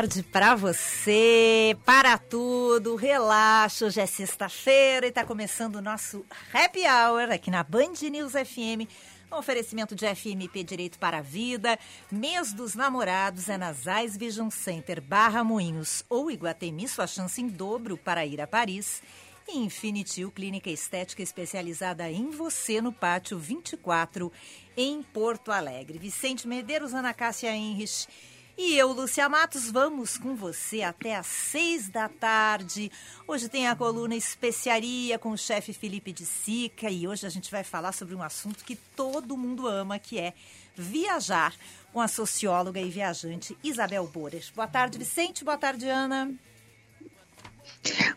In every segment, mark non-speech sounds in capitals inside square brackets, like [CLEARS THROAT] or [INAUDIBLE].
Tarde para você, para tudo, relaxa, hoje é sexta-feira e está começando o nosso Happy Hour aqui na Band News FM, um oferecimento de FMP Direito para a Vida, mês dos namorados é nas Eyes Vision Center, Barra Moinhos ou Iguatemi, sua chance em dobro para ir a Paris. E Infinitil Clínica Estética especializada em você no Pátio 24 em Porto Alegre. Vicente Medeiros, Ana Cássia Henrich e eu, Lúcia Matos, vamos com você até às seis da tarde. Hoje tem a coluna Especiaria com o chefe Felipe de Sica e hoje a gente vai falar sobre um assunto que todo mundo ama, que é viajar, com a socióloga e viajante Isabel Borer. Boa tarde, Vicente. Boa tarde, Ana.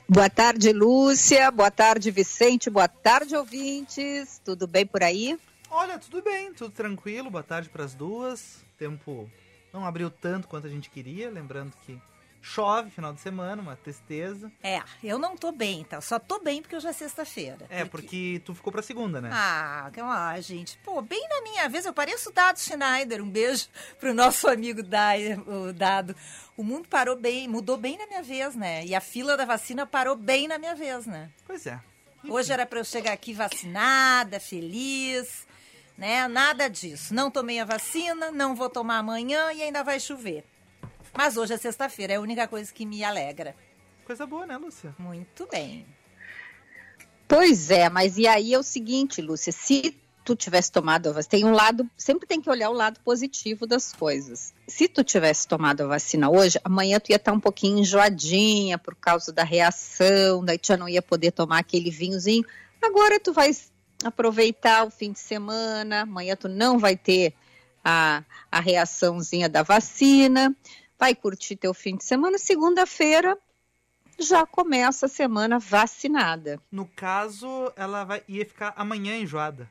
Boa tarde, Lúcia. Boa tarde, Vicente. Boa tarde, ouvintes. Tudo bem por aí? Olha, tudo bem, tudo tranquilo. Boa tarde para as duas. Tempo não abriu tanto quanto a gente queria, lembrando que chove final de semana, uma tristeza. É, eu não tô bem, então. Só tô bem porque hoje é sexta-feira. É, porque... porque tu ficou pra segunda, né? Ah, ah, gente. Pô, bem na minha vez, eu pareço o Dado Schneider. Um beijo pro nosso amigo Dado. O mundo parou bem, mudou bem na minha vez, né? E a fila da vacina parou bem na minha vez, né? Pois é. Hoje era para eu chegar aqui vacinada, feliz né? Nada disso. Não tomei a vacina, não vou tomar amanhã e ainda vai chover. Mas hoje é sexta-feira, é a única coisa que me alegra. Coisa boa, né, Lúcia? Muito bem. Pois é, mas e aí é o seguinte, Lúcia, se tu tivesse tomado a vacina, tem um lado, sempre tem que olhar o lado positivo das coisas. Se tu tivesse tomado a vacina hoje, amanhã tu ia estar um pouquinho enjoadinha por causa da reação, daí tu já não ia poder tomar aquele vinhozinho. Agora tu vai aproveitar o fim de semana, amanhã tu não vai ter a, a reaçãozinha da vacina, vai curtir teu fim de semana, segunda-feira já começa a semana vacinada. No caso, ela vai, ia ficar amanhã enjoada.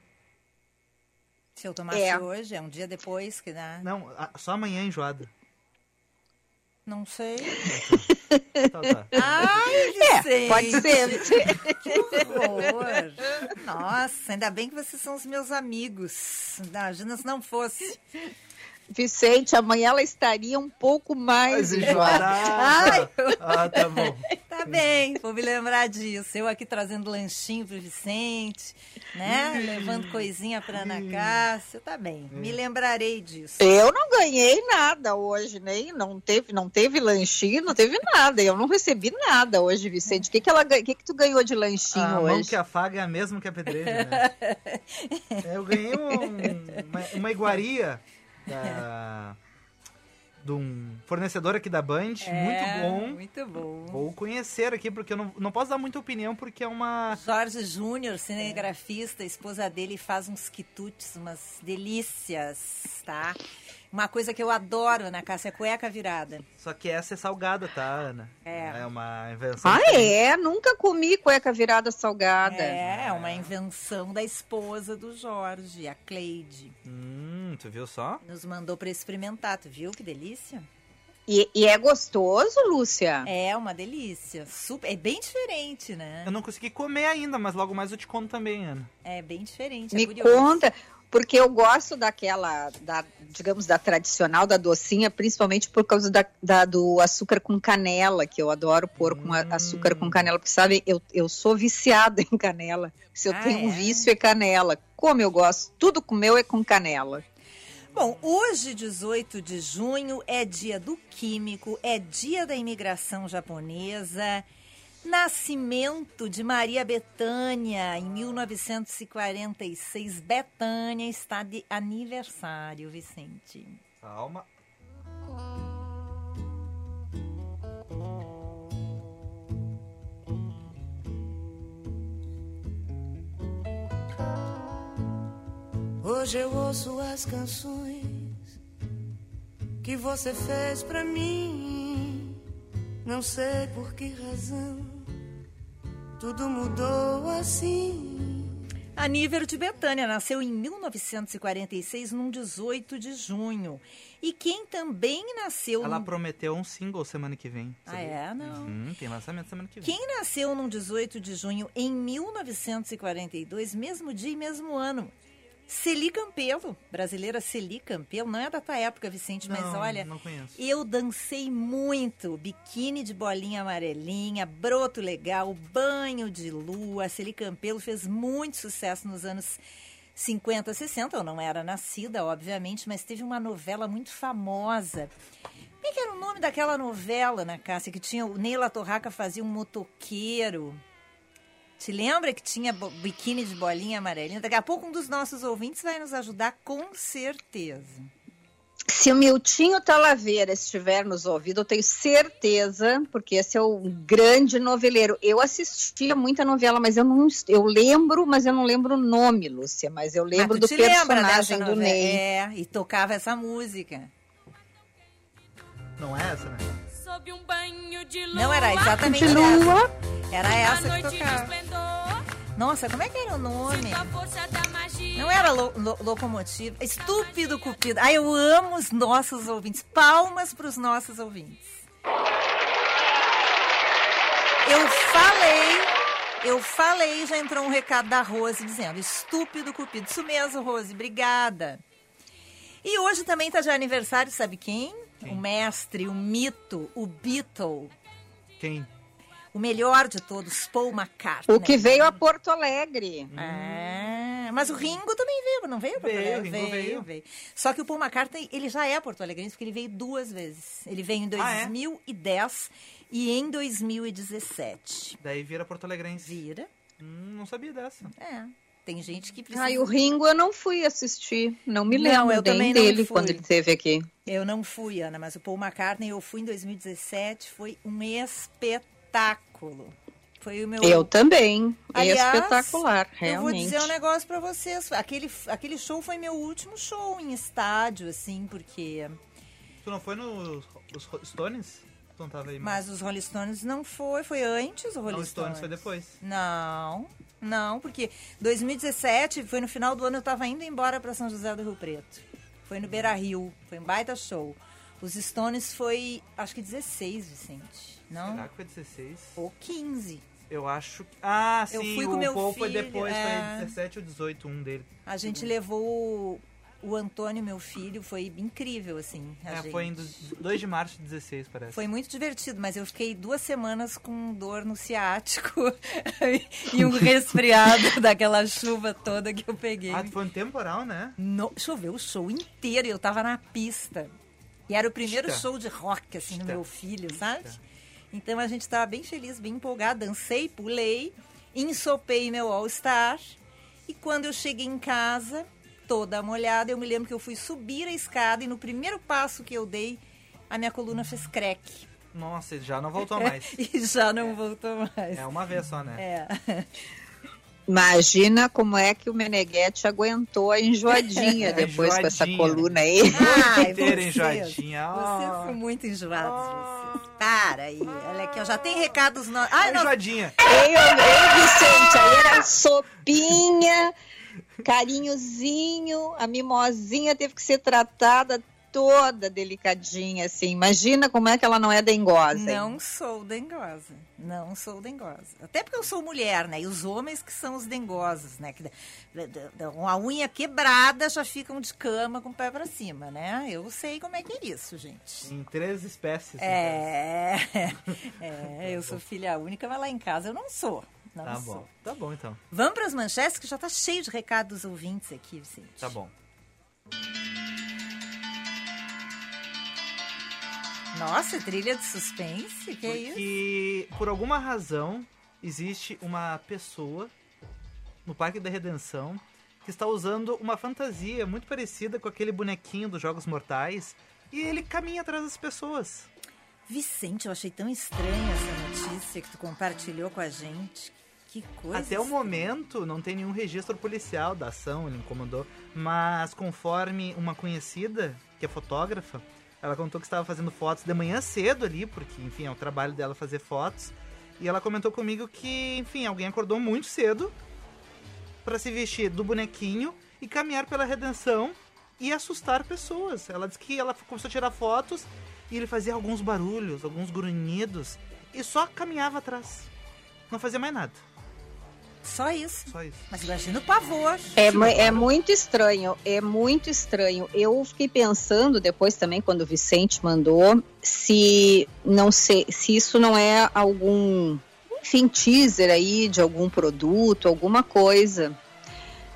Se eu tomasse é. hoje, é um dia depois que dá. Não, só amanhã enjoada. Não sei. Tá, tá. Ai. É, pode ser. Que horror. Nossa, ainda bem que vocês são os meus amigos. Imagina se não fosse. Vicente, amanhã ela estaria um pouco mais [LAUGHS] enjoada. Ai, ah, tá bom. Tá bem, vou me lembrar disso. Eu aqui trazendo lanchinho pro Vicente, né? Levando coisinha pra Ana Cássia. Tá bem, me é. lembrarei disso. Eu não ganhei nada hoje, nem não teve, não teve lanchinho, não teve nada. Eu não recebi nada hoje, Vicente. O que que ela, que que tu ganhou de lanchinho a hoje? A mão que afaga é a mesma que a pedreira, né? [LAUGHS] eu ganhei um, uma, uma iguaria da, de um fornecedor aqui da Band, é, muito bom. Muito bom. Vou conhecer aqui, porque eu não, não posso dar muita opinião, porque é uma... Jorge Júnior, cinegrafista, esposa dele faz uns quitutes, umas delícias, tá? Uma coisa que eu adoro na Cássia é cueca virada. Só que essa é salgada, tá, Ana? É. É uma invenção. Ah, é? Nunca comi cueca virada salgada. É, é uma invenção da esposa do Jorge, a Cleide. Hum, tu viu só? Nos mandou para experimentar, tu viu que delícia? E, e, é gostoso, Lúcia? É, uma delícia. Super, é bem diferente, né? Eu não consegui comer ainda, mas logo mais eu te conto também, Ana. É bem diferente. Me é conta porque eu gosto daquela, da, digamos, da tradicional, da docinha, principalmente por causa da, da, do açúcar com canela, que eu adoro pôr com hum. açúcar com canela, porque sabe, eu, eu sou viciada em canela. Se eu ah, tenho é? um vício é canela. Como eu gosto, tudo com meu é com canela. Bom, hoje, 18 de junho, é dia do químico, é dia da imigração japonesa. Nascimento de Maria Betânia em 1946. Betânia está de aniversário, Vicente. Calma. Hoje eu ouço as canções que você fez pra mim. Não sei por que razão tudo mudou assim. Aníver de Betânia nasceu em 1946, num 18 de junho. E quem também nasceu. Ela num... prometeu um single semana que vem. Ah, é? Não. Hum, tem lançamento semana que vem. Quem nasceu num 18 de junho em 1942, mesmo dia e mesmo ano? Celi Campelo, brasileira Celi Campelo, não é da tua época, Vicente, mas Não, olha, não conheço. eu dancei muito, biquíni de bolinha amarelinha, broto legal, banho de lua, Celi Campelo fez muito sucesso nos anos 50, 60, eu não era nascida, obviamente, mas teve uma novela muito famosa. Como é que era o nome daquela novela, na Cássia, que tinha o Neila Torraca fazia um motoqueiro? Te lembra que tinha biquíni de bolinha amarelinha? Daqui a pouco um dos nossos ouvintes vai nos ajudar com certeza. Se o Miltinho Talaveira estiver nos ouvindo, eu tenho certeza, porque esse é um grande noveleiro. Eu assistia muita novela, mas eu não eu lembro, mas eu não lembro o nome, Lúcia, mas eu lembro Mas tu do personagem do? Ney. É, e tocava essa música. Não é essa, né? Sob um banho de lua. Não era exatamente essa. lua. Era essa que tocava. Nossa, como é que era o nome? Não era lo, lo- locomotiva. Estúpido Cupido. Ai, eu amo os nossos ouvintes. Palmas para os nossos ouvintes. Eu falei, eu falei, já entrou um recado da Rose dizendo: estúpido Cupido. Isso mesmo, Rose, obrigada. E hoje também está de aniversário, sabe quem? O mestre, o mito, o Beatle, Quem? o melhor de todos, Paul McCartney. O que veio a Porto Alegre. Ah, mas o Ringo também veio, não veio? pra Veio, Porto Alegre? o Ringo veio. Só que o Paul McCartney, ele já é Porto Alegrense, porque ele veio duas vezes. Ele veio em Ah, é? 2010 e em 2017. Daí vira Porto Alegrense. Vira? Hum, não sabia dessa. É. Tem gente que precisa... Ai, o Ringo eu não fui assistir. Não me Não, lembro eu nem também não dele fui. quando ele esteve aqui. Eu não fui, Ana, mas o Paul McCartney eu fui em 2017, foi um espetáculo. Foi o meu... Eu também. Aliás, Espetacular, Eu realmente. vou dizer um negócio pra vocês. Aquele, aquele show foi meu último show em estádio, assim, porque... Tu não foi nos os Stones? Tu não tava aí Mas os Rolling Stones não foi, foi antes o Rolling Não, os Stones foi depois. Não, não, porque 2017 foi no final do ano eu tava indo embora para São José do Rio Preto. Foi no Beira Rio, foi um baita show. Os Stones foi, acho que 16, Vicente. Não? Será que foi 16? Ou 15. Eu acho que... Ah, Eu sim, fui com o meu Paul foi filho, depois, é. foi 17 ou 18, um dele. A gente levou o, Antônio, meu filho, foi incrível, assim. a É, gente. foi em 2 de março de 16, parece. Foi muito divertido, mas eu fiquei duas semanas com dor no ciático [LAUGHS] e um resfriado [LAUGHS] daquela chuva toda que eu peguei. Ah, foi um temporal, né? No, choveu o show inteiro e eu tava na pista. E era o primeiro Chita. show de rock, assim, no Chita. meu filho, sabe? Então a gente tava bem feliz, bem empolgado. Dancei, pulei, ensopei meu All-Star. E quando eu cheguei em casa, toda molhada, eu me lembro que eu fui subir a escada e no primeiro passo que eu dei, a minha coluna fez crack. Nossa, já não voltou [LAUGHS] mais. E já não voltou mais. É uma vez só, né? É. Imagina como é que o Meneghetti aguentou a enjoadinha [LAUGHS] depois com essa Enjoadinha. coluna aí. Ai, inteira vocês, enjoadinha. Vocês Ah. são muito enjoados, vocês. Para aí. Olha aqui, ó, já tem recados... No... Ah, Enjoadinha. Ei, ei, Vicente, aí era sopinha, carinhozinho, a mimosinha teve que ser tratada toda delicadinha, assim. Imagina como é que ela não é dengosa. hein? Não sou dengosa. Não sou dengosa. Até porque eu sou mulher, né? E os homens que são os dengosos, né? Que, com a unha quebrada já ficam de cama com o pé pra cima, né? Eu sei como é que é isso, gente. Em três espécies. É, [LAUGHS] é, eu sou filha única, mas lá em casa eu não sou. Não Tá sou. bom. Tá bom, então. Vamos para as manchetes, que já tá cheio de recados dos ouvintes aqui, Vicente. Tá bom. Nossa, trilha de suspense? Que é isso? Porque, por alguma razão, existe uma pessoa no Parque da Redenção que está usando uma fantasia muito parecida com aquele bonequinho dos Jogos Mortais e ele caminha atrás das pessoas. Vicente, eu achei tão estranha essa notícia que tu compartilhou com a gente. Que coisa. Até o momento não tem nenhum registro policial da ação, ele incomodou. Mas conforme uma conhecida, que é fotógrafa, ela contou que estava fazendo fotos de manhã cedo ali, porque, enfim, é o trabalho dela fazer fotos. E ela comentou comigo que, enfim, alguém acordou muito cedo para se vestir do bonequinho e caminhar pela redenção e assustar pessoas. Ela disse que ela começou a tirar fotos e ele fazia alguns barulhos, alguns grunhidos e só caminhava atrás. Não fazia mais nada. Só isso. Só isso. Mas imagina o pavor. É, é muito estranho, é muito estranho. Eu fiquei pensando depois também, quando o Vicente mandou, se não sei, se isso não é algum, enfim, teaser aí de algum produto, alguma coisa.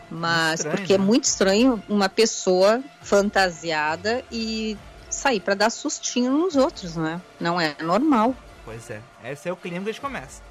Mas Estranho, porque é né? muito estranho uma pessoa fantasiada e sair para dar sustinho nos outros, né? Não é normal. Pois é. Esse é o clima que a gente começa.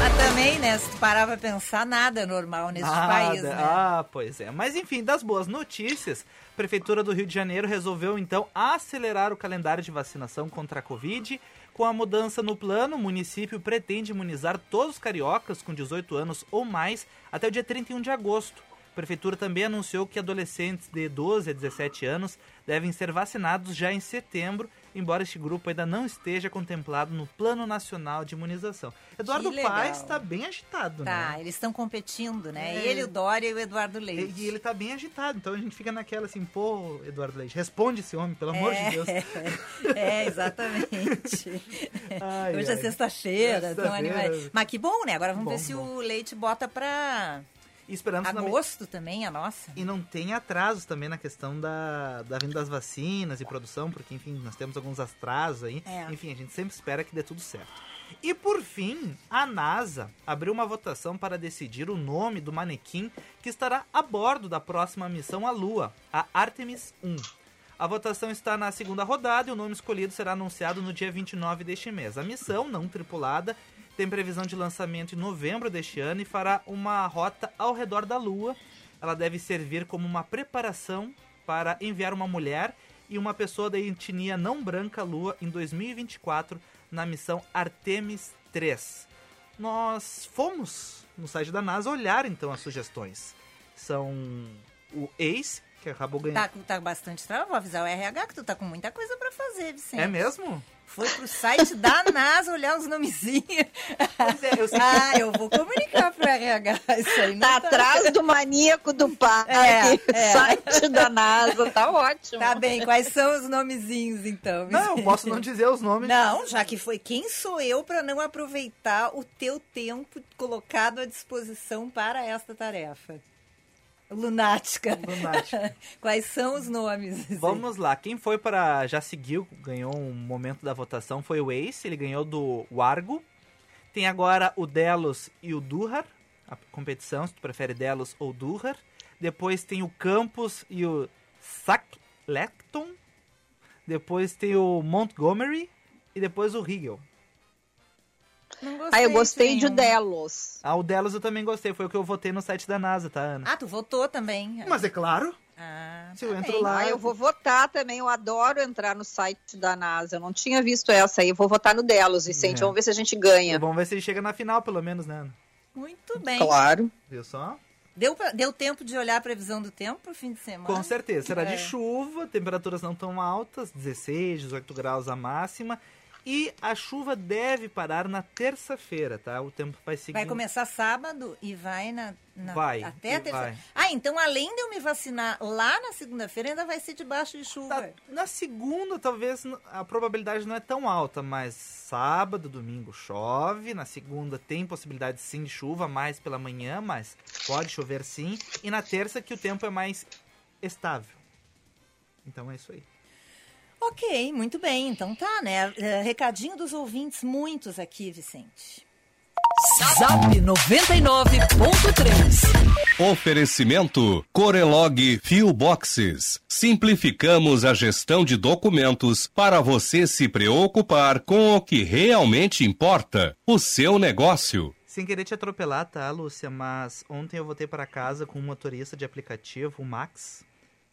Mas também, né? Se tu parar pra pensar, nada é normal neste Nada. país, né? Ah, pois é. Mas enfim, das boas notícias, a Prefeitura do Rio de Janeiro resolveu então acelerar o calendário de vacinação contra a Covid. Com a mudança no plano, o município pretende imunizar todos os cariocas com 18 anos ou mais até o dia 31 de agosto. A Prefeitura também anunciou que adolescentes de 12 a 17 anos devem ser vacinados já em setembro, embora este grupo ainda não esteja contemplado no Plano Nacional de Imunização. Eduardo. Paes está bem agitado, né? Tá, eles estão competindo, né? É. Ele, o Dória e o Eduardo Leite. E, ele tá bem agitado, então a gente fica naquela assim, pô, Eduardo Leite, responde esse homem, pelo amor de Deus. [LAUGHS] É, exatamente. [LAUGHS] Ai, Hoje é ai. sexta-feira, tão Sexta-feira. animado. Mas que bom, né? Agora vamos Bom, ver se bom. o Leite bota pra E esperamos agosto também, a nossa. E não tem atrasos também na questão da, da vinda das vacinas e produção, porque, enfim, nós temos alguns atrasos aí. É. Enfim, a gente sempre espera que dê tudo certo. E por fim, a NASA abriu uma votação para decidir o nome do manequim que estará a bordo da próxima missão à Lua, a Artemis 1. A votação está na segunda rodada e o nome escolhido será anunciado no dia 29 deste mês. A missão, não tripulada, tem previsão de lançamento em novembro deste ano e fará uma rota ao redor da Lua. Ela deve servir como uma preparação para enviar uma mulher e uma pessoa da etnia não branca à Lua em 2024 na missão Artemis 3. Nós fomos no site da NASA olhar então as sugestões. São o ACE, que acabou ganhando. Tá, com- tá bastante trabalho. Vou avisar o RH que tu tá com muita coisa pra fazer, Vicente. É mesmo? Foi pro site da [LAUGHS] NASA olhar os nomezinhos. Pois é, eu sei que Ah, eu vou comunicar pro RH isso aí. Não Tá atrás do maníaco do pai, É, é. site da NASA, tá ótimo. Tá bem, quais são os nomezinhos então? Não, eu posso não dizer os nomes. Não, já que foi quem sou eu para não aproveitar o teu tempo colocado à disposição para esta tarefa? Lunática. Lunática. [LAUGHS] Quais são os nomes? Vamos lá, quem foi para. Já seguiu, ganhou um momento da votação foi o Ace, ele ganhou do Wargo. Tem agora o Delos e o Durhar, a competição, se tu prefere Delos ou Durhar. Depois tem o Campos e o Sacklecton. Depois tem o Montgomery e depois o Hegel. Não Ah, eu gostei de. Delos. Ah, o Delos eu também gostei, foi o que eu votei no site da NASA, tá, Ana? Ah, tu votou também. Mas é claro, Ah, se eu tá entro bem. lá. Ah, eu vou votar também. Eu adoro entrar no site da NASA. Eu não tinha visto essa aí. Eu vou votar no Delos, Vicente. É. Vamos ver se a gente ganha. Vamos ver se ele chega na final, pelo menos, né, Ana? Muito bem. Claro. Viu só? Deu, pra- deu tempo de olhar a previsão do tempo pro fim de semana? Com certeza. Será É. de chuva, temperaturas não tão altas, 16, 18 graus a máxima. E a chuva deve parar na terça-feira, tá? O tempo vai seguir. Vai começar sábado e vai na, na- Vai, até a terça. vai. Ah, então além de eu me vacinar lá na segunda-feira, ainda vai ser debaixo de chuva. Na, na segunda, talvez a probabilidade não é tão alta, mas sábado, domingo chove. Na segunda tem possibilidade sim de chuva, mais pela manhã, mas pode chover sim. E na terça que o tempo é mais estável. Então é isso aí. Ok, muito bem. Então tá, né? Eh, Recadinho dos ouvintes, muitos aqui, Vicente. Zap 99.3. Oferecimento Corelog Fio Boxes. Simplificamos a gestão de documentos para você se preocupar com o que realmente importa, o seu negócio. Sem querer te atropelar, tá, Lúcia? Mas ontem eu voltei para casa com um motorista de aplicativo, o Max.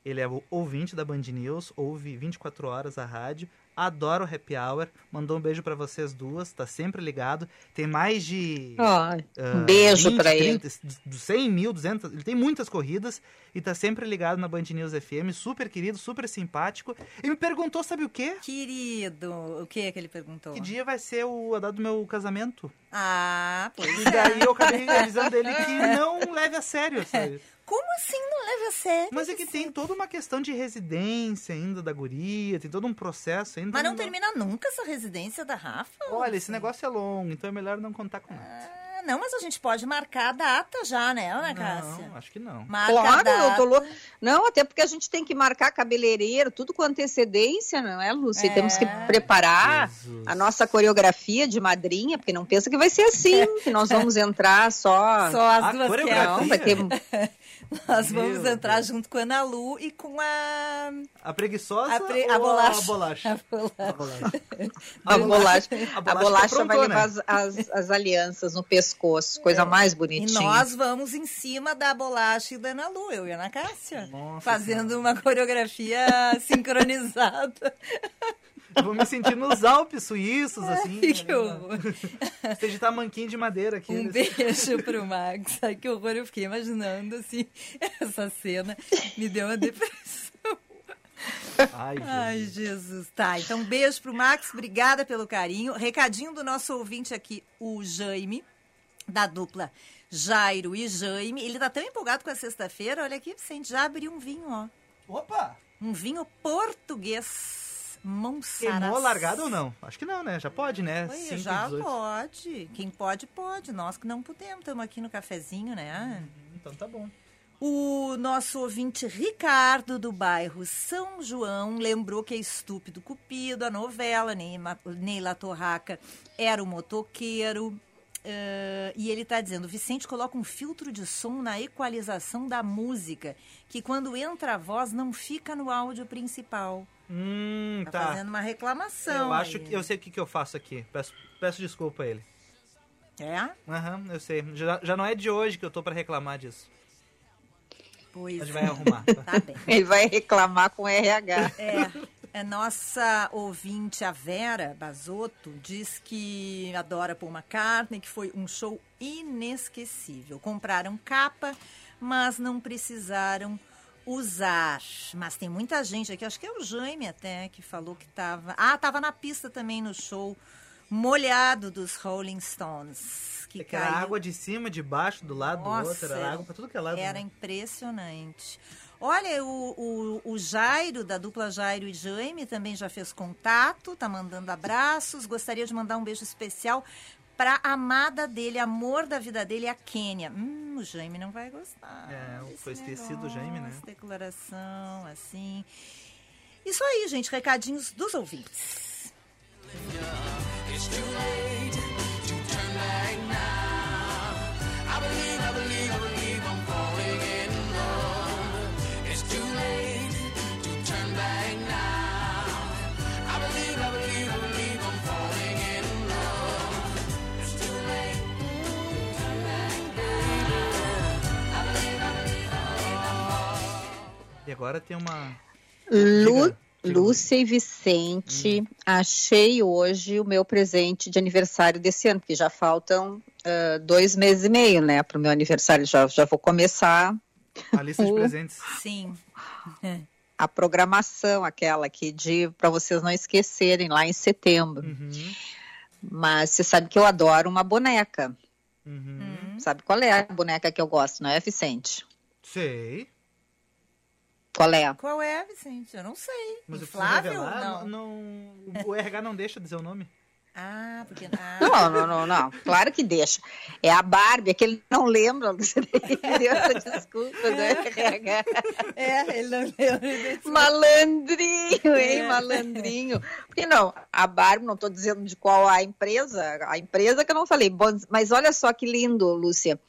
Ele é o ouvinte da Band News, ouve 24 horas a rádio. adora o Happy Hour. Mandou um beijo pra vocês duas, tá sempre ligado. Tem mais de. Ó, ah, um beijo 20, pra ele. 30, dos 100 mil, 200. Ele tem muitas corridas e tá sempre ligado na Band News FM. Super querido, super simpático. E me perguntou, sabe o quê? Querido, o que é que ele perguntou? Que dia vai ser o, a data do meu casamento? Ah, pois E é. daí eu acabei avisando ele que não leve a sério, [LAUGHS] sabe? Como assim não leva a sério? Mas é que tem toda uma questão de residência ainda da guria, tem todo um processo ainda. Mas não termina nunca essa residência da Rafa? Olha, esse negócio é longo, então é melhor não contar com nada. Ah, não, mas a gente pode marcar a data já, né, Ana Cássia? Não, acho que não. Marca Claro, data. eu tô louca. Não, até porque a gente tem que marcar cabeleireiro, tudo com antecedência, não é, Lúcia? É. Temos que preparar Jesus. a nossa coreografia de madrinha, porque não pensa que vai ser assim, que nós vamos entrar só. Só as A duas coreografia. que Não, vai ter. [LAUGHS] Nós vamos Meu entrar Deus. junto com a Ana Lu e com a... A preguiçosa A, pre- ou a bolacha. [LAUGHS] a bolacha? A bolacha. [LAUGHS] A bolacha. A bolacha, vai prontona. levar as, as- as alianças no pescoço, coisa mais E bonitinha. nós vamos em cima da bolacha e da Ana Lu, eu e a Ana Cássia. Nossa fazendo uma coreografia sincronizada. Eu vou me sentir nos Alpes suíços, assim. Ai, que horror. Você de tamanquinho de madeira aqui. Um né? beijo pro Max. Ai, que horror. Eu fiquei imaginando, assim, [LAUGHS] essa cena. Me deu uma depressão. Ai, gente. Ai, Jesus. Tá, então beijo pro Max. Obrigada pelo carinho. Recadinho do nosso ouvinte aqui, o Jaime, da dupla Jairo e Jaime. Ele tá tão empolgado com a sexta-feira. Olha aqui, Vicente, já abriu um vinho, ó. Opa! Um vinho português. Monsaraz. Queimou largado ou não? Acho que não, né? Já pode, né? Oi, 5 já 18. pode. Quem pode, pode. Nós que não podemos. Estamos aqui no cafezinho, né? Então tá bom. O nosso ouvinte Ricardo, do bairro São João, lembrou que é Estúpido Cupido, a novela, Neila Torraca era o motoqueiro. eh, e ele está dizendo, Vicente coloca um filtro de som na equalização da música, que quando entra a voz não fica no áudio principal. Hum, Tá, tá. fazendo uma reclamação. Eu acho aí. que eu sei o que, que eu faço aqui. Peço, peço desculpa a ele. É? Aham, eu sei. Já, já não é de hoje que eu tô pra reclamar disso. Pois A gente vai arrumar. tá? Tá bem. Ele vai reclamar com RH. É, a nossa ouvinte, a Vera Bazotto, diz que adora Paul McCartney, que foi um show inesquecível. Compraram capa, mas não precisaram usar. Mas tem muita gente aqui, acho que é o Jaime até, que falou que estava... Ah, estava na pista também no show molhado dos Rolling Stones. Que É que era caiu água de cima, de baixo, do lado do Nossa, outro. Era água pra tudo que é lado. era né? impressionante. Olha, o, o, o Jairo, da dupla Jairo e Jaime, também já fez contato, tá mandando abraços. Gostaria de mandar um beijo especial pra amada dele, amor da vida dele, a Kênia. Hum, o Jaime não vai gostar. É, foi esquecido o Jaime, né? Declaração, assim. Isso aí, gente, recadinhos dos ouvintes. E agora tem uma. Lu, Diga, diga, Lúcia e Vicente, achei hoje o meu presente de aniversário desse ano, porque já faltam ah, dois meses e meio, né, para o meu aniversário. Já, já vou começar A lista de Uh. presentes. Sim. [LAUGHS] a programação, aquela que de para vocês não esquecerem lá em setembro. Uhum, Mas você sabe que eu adoro uma boneca. uhum. Sabe qual é a boneca que eu gosto, não é, Vicente? Sei. Qual é? Qual é, Vicente? Eu não sei. Mas revelar? Não. Não, O RH não deixa dizer o nome. Ah, porque... [LAUGHS] Ah. Não, não, não, não. Claro que deixa. É a Barbie, é que ele não lembra, Lúcia. Ele [LAUGHS] deu essa desculpa do RH. [LAUGHS] É, ele não lembra. Malandrinho, hein? É. Malandrinho. Porque não, a Barbie, não estou dizendo de qual a empresa, a empresa que eu não falei. Bom, mas olha só que lindo, Lúcia.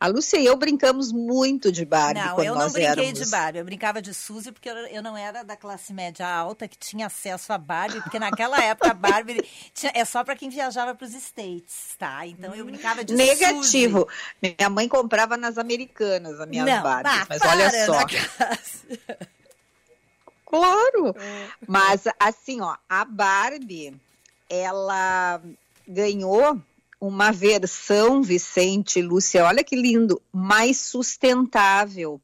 A Lúcia e eu brincamos muito de Barbie Não, eu não brinquei éramos. de Barbie. Eu brincava de Suzy porque eu, não era da classe média alta que tinha acesso a Barbie, porque naquela época a Barbie [LAUGHS] tinha- é só para quem viajava para os States, tá? Então eu brincava de Negativo. Minha mãe comprava nas americanas as Suzy. minhas Não, Barbies, ah, mas para, olha só. [LAUGHS] Claro. Mas assim, ó, a Barbie, ela ganhou uma versão, Vicente Lúcia, olha que lindo, mais sustentável.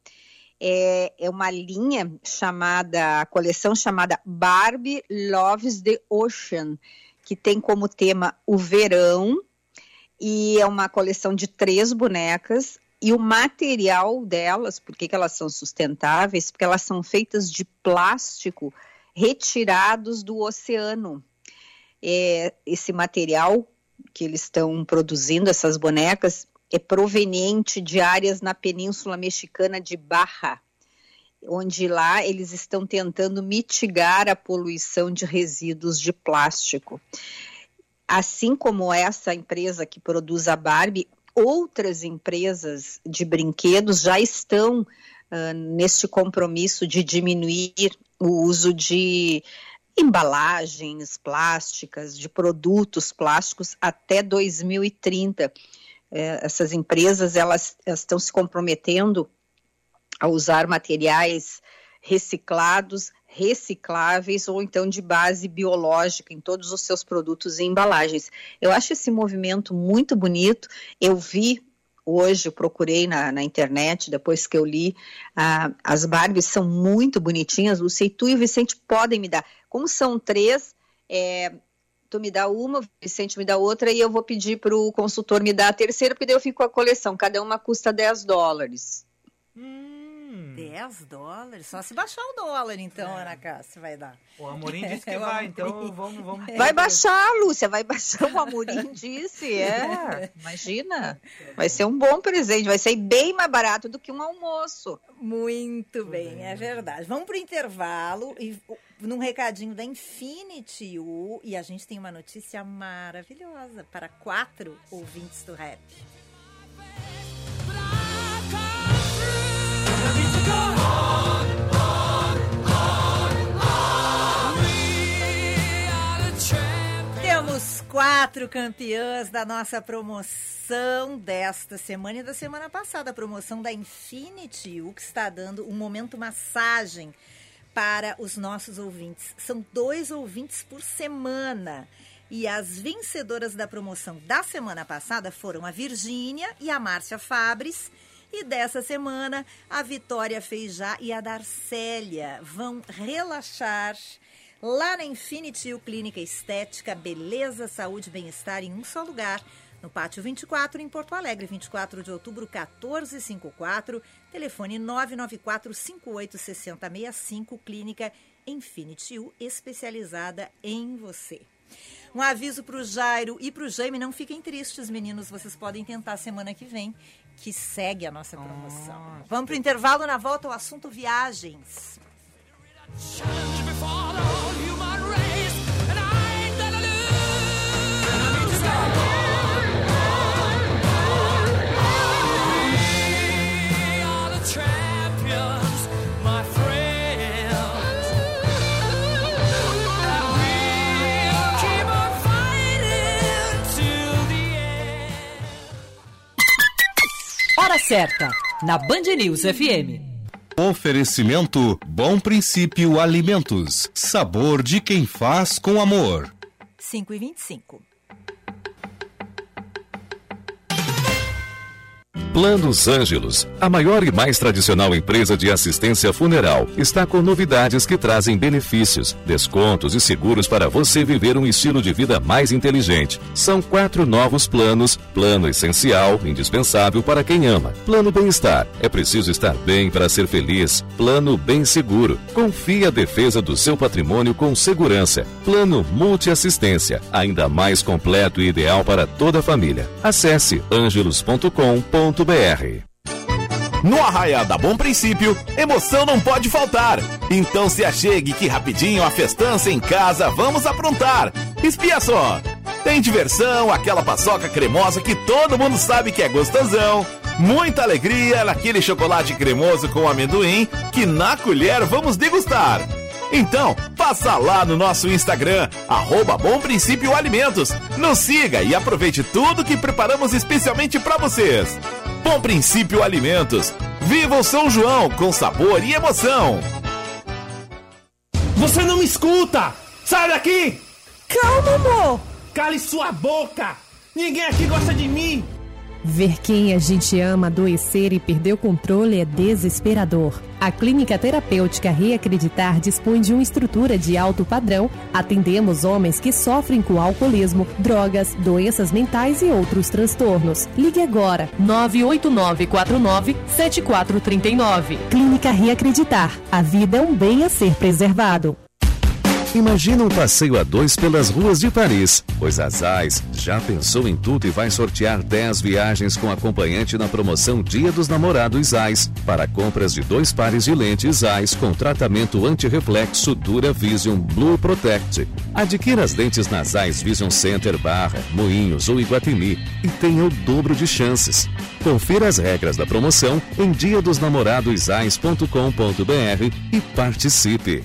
É, é uma linha chamada, a coleção chamada Barbie Loves the Ocean, que tem como tema o verão, e é uma coleção de três bonecas. E o material delas, por que, que elas são sustentáveis? Porque elas são feitas de plástico retirados do oceano. É, esse material que eles estão produzindo, essas bonecas, é proveniente de áreas na Península Mexicana de Baja, onde lá eles estão tentando mitigar a poluição de resíduos de plástico. Assim como essa empresa que produz a Barbie, outras empresas de brinquedos já estão uh, neste compromisso de diminuir o uso de embalagens plásticas, de produtos plásticos até 2030. É, essas empresas elas, elas estão se comprometendo a usar materiais reciclados, recicláveis ou então de base biológica em todos os seus produtos e embalagens. Eu acho esse movimento muito bonito. Eu vi hoje, procurei na, na internet, depois que eu li, ah, as Barbies são muito bonitinhas. Lúcia, e tu e o Vicente podem me dar. Como são três, é, tu me dá uma, o Vicente me dá outra, e eu vou pedir para o consultor me dar a terceira, porque daí eu fico com a coleção. Cada uma custa 10 dólares. Hum. 10 dólares? Só se baixar o dólar, então, é. Ana Cássia, vai dar. O Amorim disse que [LAUGHS] é, vai, então vamos, vamos. Vai baixar, Lúcia, vai baixar. O Amorim disse, é. Imagina. Vai ser um bom presente, vai ser bem mais barato do que um almoço. Muito bem, bem. é verdade. Vamos para o intervalo e num recadinho da Infinity U e a gente tem uma notícia maravilhosa para quatro ouvintes do rap. Quatro campeãs da nossa promoção desta semana e da semana passada, a promoção da Infinity, o que está dando um momento massagem para os nossos ouvintes. São dois ouvintes por semana. E as vencedoras da promoção da semana passada foram a Virgínia e a Márcia Fabres. E dessa semana, a Vitória Feijá e a Darcélia vão relaxar lá na Infinity U Clínica Estética, Beleza, Saúde e Bem-Estar em um só lugar. No Pátio 24, em Porto Alegre, 24 de outubro, 1454, telefone 994 586065, Clínica Infinity U, especializada em você. Um aviso para o Jairo e para o Jaime, não fiquem tristes, meninos, vocês podem tentar semana que vem que segue a nossa promoção. Ah, Vamos para o intervalo, na volta o assunto viagens. Certa, na Band News FM. Oferecimento Bom Princípio Alimentos. Sabor de quem faz com amor. 5 e 25. Planos Ângelos, a maior e mais tradicional empresa de assistência funeral, está com novidades que trazem benefícios, descontos e seguros para você viver um estilo de vida mais inteligente. São quatro novos planos: Plano Essencial, indispensável para quem ama. Plano Bem-Estar, é preciso estar bem para ser feliz. Plano Bem Seguro, confie a defesa do seu patrimônio com segurança. Plano Multiassistência, ainda mais completo e ideal para toda a família. Acesse angelos.com.br no Arraia da Bom Princípio, emoção não pode faltar. Então se achegue que rapidinho a festança em casa vamos aprontar. Espia só! Tem diversão, aquela paçoca cremosa que todo mundo sabe que é gostosão. Muita alegria naquele chocolate cremoso com amendoim que na colher vamos degustar. Então, passa lá no nosso Instagram, arroba Bom Princípio Alimentos. Nos siga e aproveite tudo que preparamos especialmente para vocês. Bom Princípio Alimentos. Viva o São João com sabor e emoção! Você não me escuta! Sai daqui! Calma, amor! Cale sua boca! Ninguém aqui gosta de mim! Ver quem a gente ama adoecer e perder o controle é desesperador. A Clínica Terapêutica Reacreditar dispõe de uma estrutura de alto padrão. Atendemos homens que sofrem com alcoolismo, drogas, doenças mentais e outros transtornos. Ligue agora 989497439. Clínica Reacreditar. A vida é um bem a ser preservado. Imagina um passeio a dois pelas ruas de Paris, pois a Zais já pensou em tudo e vai sortear 10 viagens com acompanhante na promoção Dia dos Namorados Zais, para compras de dois pares de lentes Zais com tratamento anti-reflexo Dura Vision Blue Protect. Adquira as lentes na Zais Vision Center Barra, Moinhos ou Iguatemi e tenha o dobro de chances. Confira as regras da promoção em diadosnamoradosais.com.br e participe.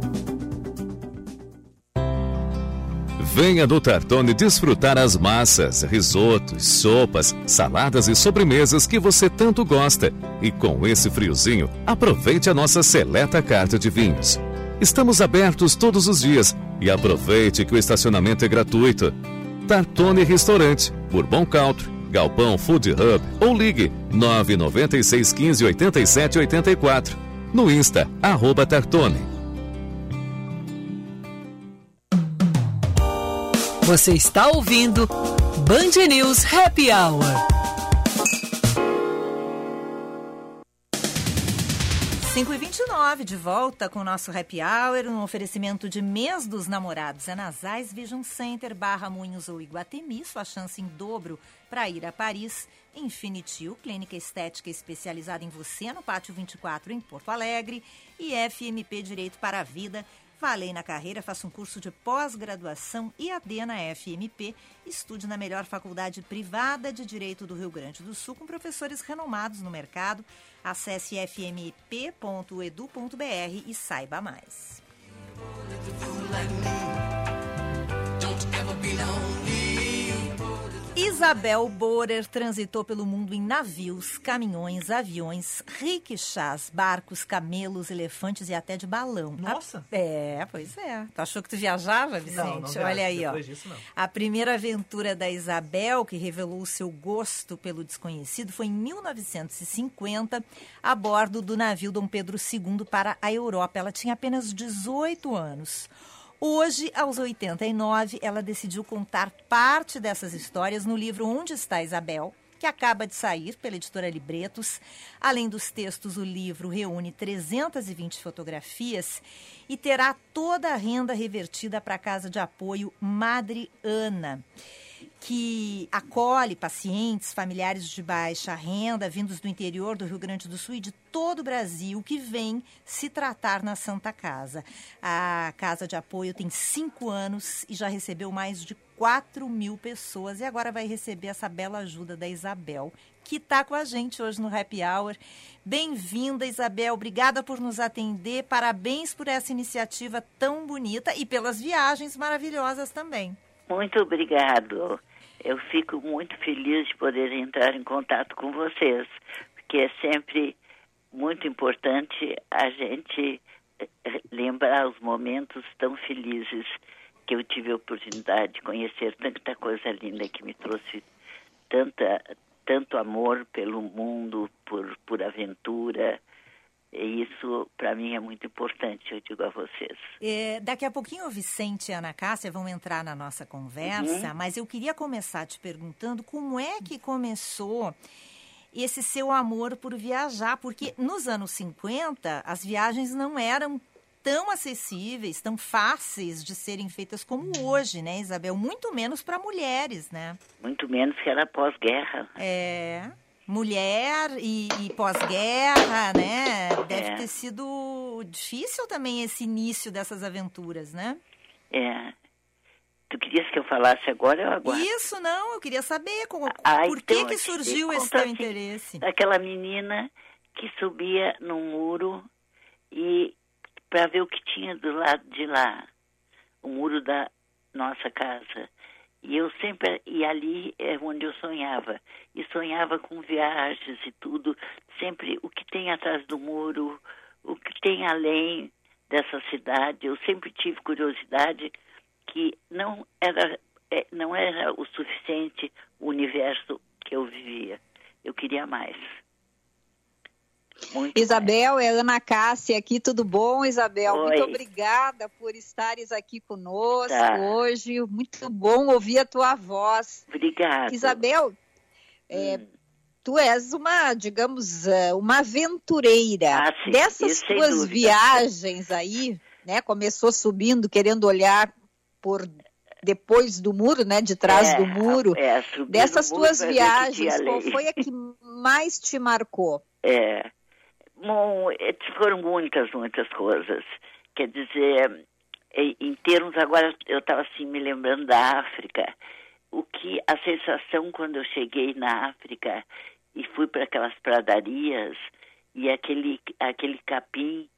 Venha do Tartone desfrutar as massas, risotos, sopas, saladas e sobremesas que você tanto gosta. E com esse friozinho, aproveite a nossa seleta carta de vinhos. Estamos abertos todos os dias e aproveite que o estacionamento é gratuito. Tartone Restaurante, Bourbon Country, Galpão Food Hub ou ligue 996 15 87 84. No Insta, arroba Tartone. Você está ouvindo Band News Happy Hour. Cinco e 29 de volta com o nosso Happy Hour, um oferecimento de mês dos namorados. É na Zais Vision Center, Barra Moinhos ou Iguatemi, sua chance em dobro para ir a Paris. Infinity U, clínica estética especializada em você, no Pátio 24, em Porto Alegre. E FMP Direito para a Vida, Falei na carreira, faça um curso de pós-graduação IAD na FMP. Estude na melhor faculdade privada de Direito do Rio Grande do Sul, com professores renomados no mercado. Acesse fmp.edu.br e saiba mais. Isabel Borer transitou pelo mundo em navios, caminhões, aviões, riquixás, barcos, camelos, elefantes e até de balão. Nossa! A... É, pois é. Tu achou que tu viajava, Vicente? Não, não viajo. Olha aí, ó. Disso, não. A primeira aventura da Isabel, que revelou o seu gosto pelo desconhecido, foi em 1950, a bordo do navio Dom Pedro II para a Europa. Ela tinha apenas 18 anos. Hoje, aos 89, ela decidiu contar parte dessas histórias no livro Onde Está Isabel, que acaba de sair pela editora Libretos. Além dos textos, o livro reúne 320 fotografias e terá toda a renda revertida para a Casa de Apoio Madre Ana que acolhe pacientes, familiares de baixa renda, vindos do interior do Rio Grande do Sul e de todo o Brasil, que vêm se tratar na Santa Casa. A Casa de Apoio tem cinco anos e já recebeu mais de 4 mil pessoas e agora vai receber essa bela ajuda da Isabel, que está com a gente hoje no Happy Hour. Bem-vinda, Isabel. Obrigada por nos atender. Parabéns por essa iniciativa tão bonita e pelas viagens maravilhosas também. Muito obrigado. Eu fico muito feliz de poder entrar em contato com vocês, porque é sempre muito importante a gente eh, lembrar os momentos tão felizes que eu tive a oportunidade de conhecer tanta coisa linda que me trouxe tanta tanto amor pelo mundo, por, por aventura. E isso, para mim, é muito importante, eu digo a vocês. É, daqui a pouquinho o Vicente e a Ana Cássia vão entrar na nossa conversa, Uhum. mas eu queria começar te perguntando como é que começou esse seu amor por viajar, porque nos anos 50 as viagens não eram tão acessíveis, tão fáceis de serem feitas como hoje, né, Isabel? Muito menos para mulheres, né? Muito menos que era pós-guerra. É, mulher e, e pós-guerra, né? Deve É. ter sido difícil também esse início dessas aventuras, né? É. Tu querias que eu falasse agora ou agora? Isso, não, eu queria saber como, Ah, por que então, que eu te surgiu esse teu interesse. Daquela menina que subia num muro e para ver o que tinha do lado de lá, o muro da nossa casa. E eu sempre, e ali é onde eu sonhava. E sonhava com viagens e tudo, sempre o que tem atrás do muro, o que tem além dessa cidade. Eu sempre tive curiosidade que não era, é, não era o suficiente o universo que eu vivia. Eu queria mais. Muito Isabel, é Ana Cássia aqui, tudo bom, Isabel? Oi. Muito obrigada por estares aqui conosco Tá. hoje. Muito bom ouvir a tua voz. Obrigada. Isabel, é, Hum. tu és uma, digamos, eh, uma aventureira. Ah, sim, Dessas isso tuas viagens aí, né? Começou subindo, querendo olhar por depois do muro, né? De trás É, do muro. é, Dessas tuas viagens, qual foi a que mais te marcou? É, bom, é, foram muitas, muitas coisas. Quer dizer, em, termos, agora eu estava assim me lembrando da África. O que a sensação quando eu cheguei na África e fui para aquelas pradarias e aquele, aquele capim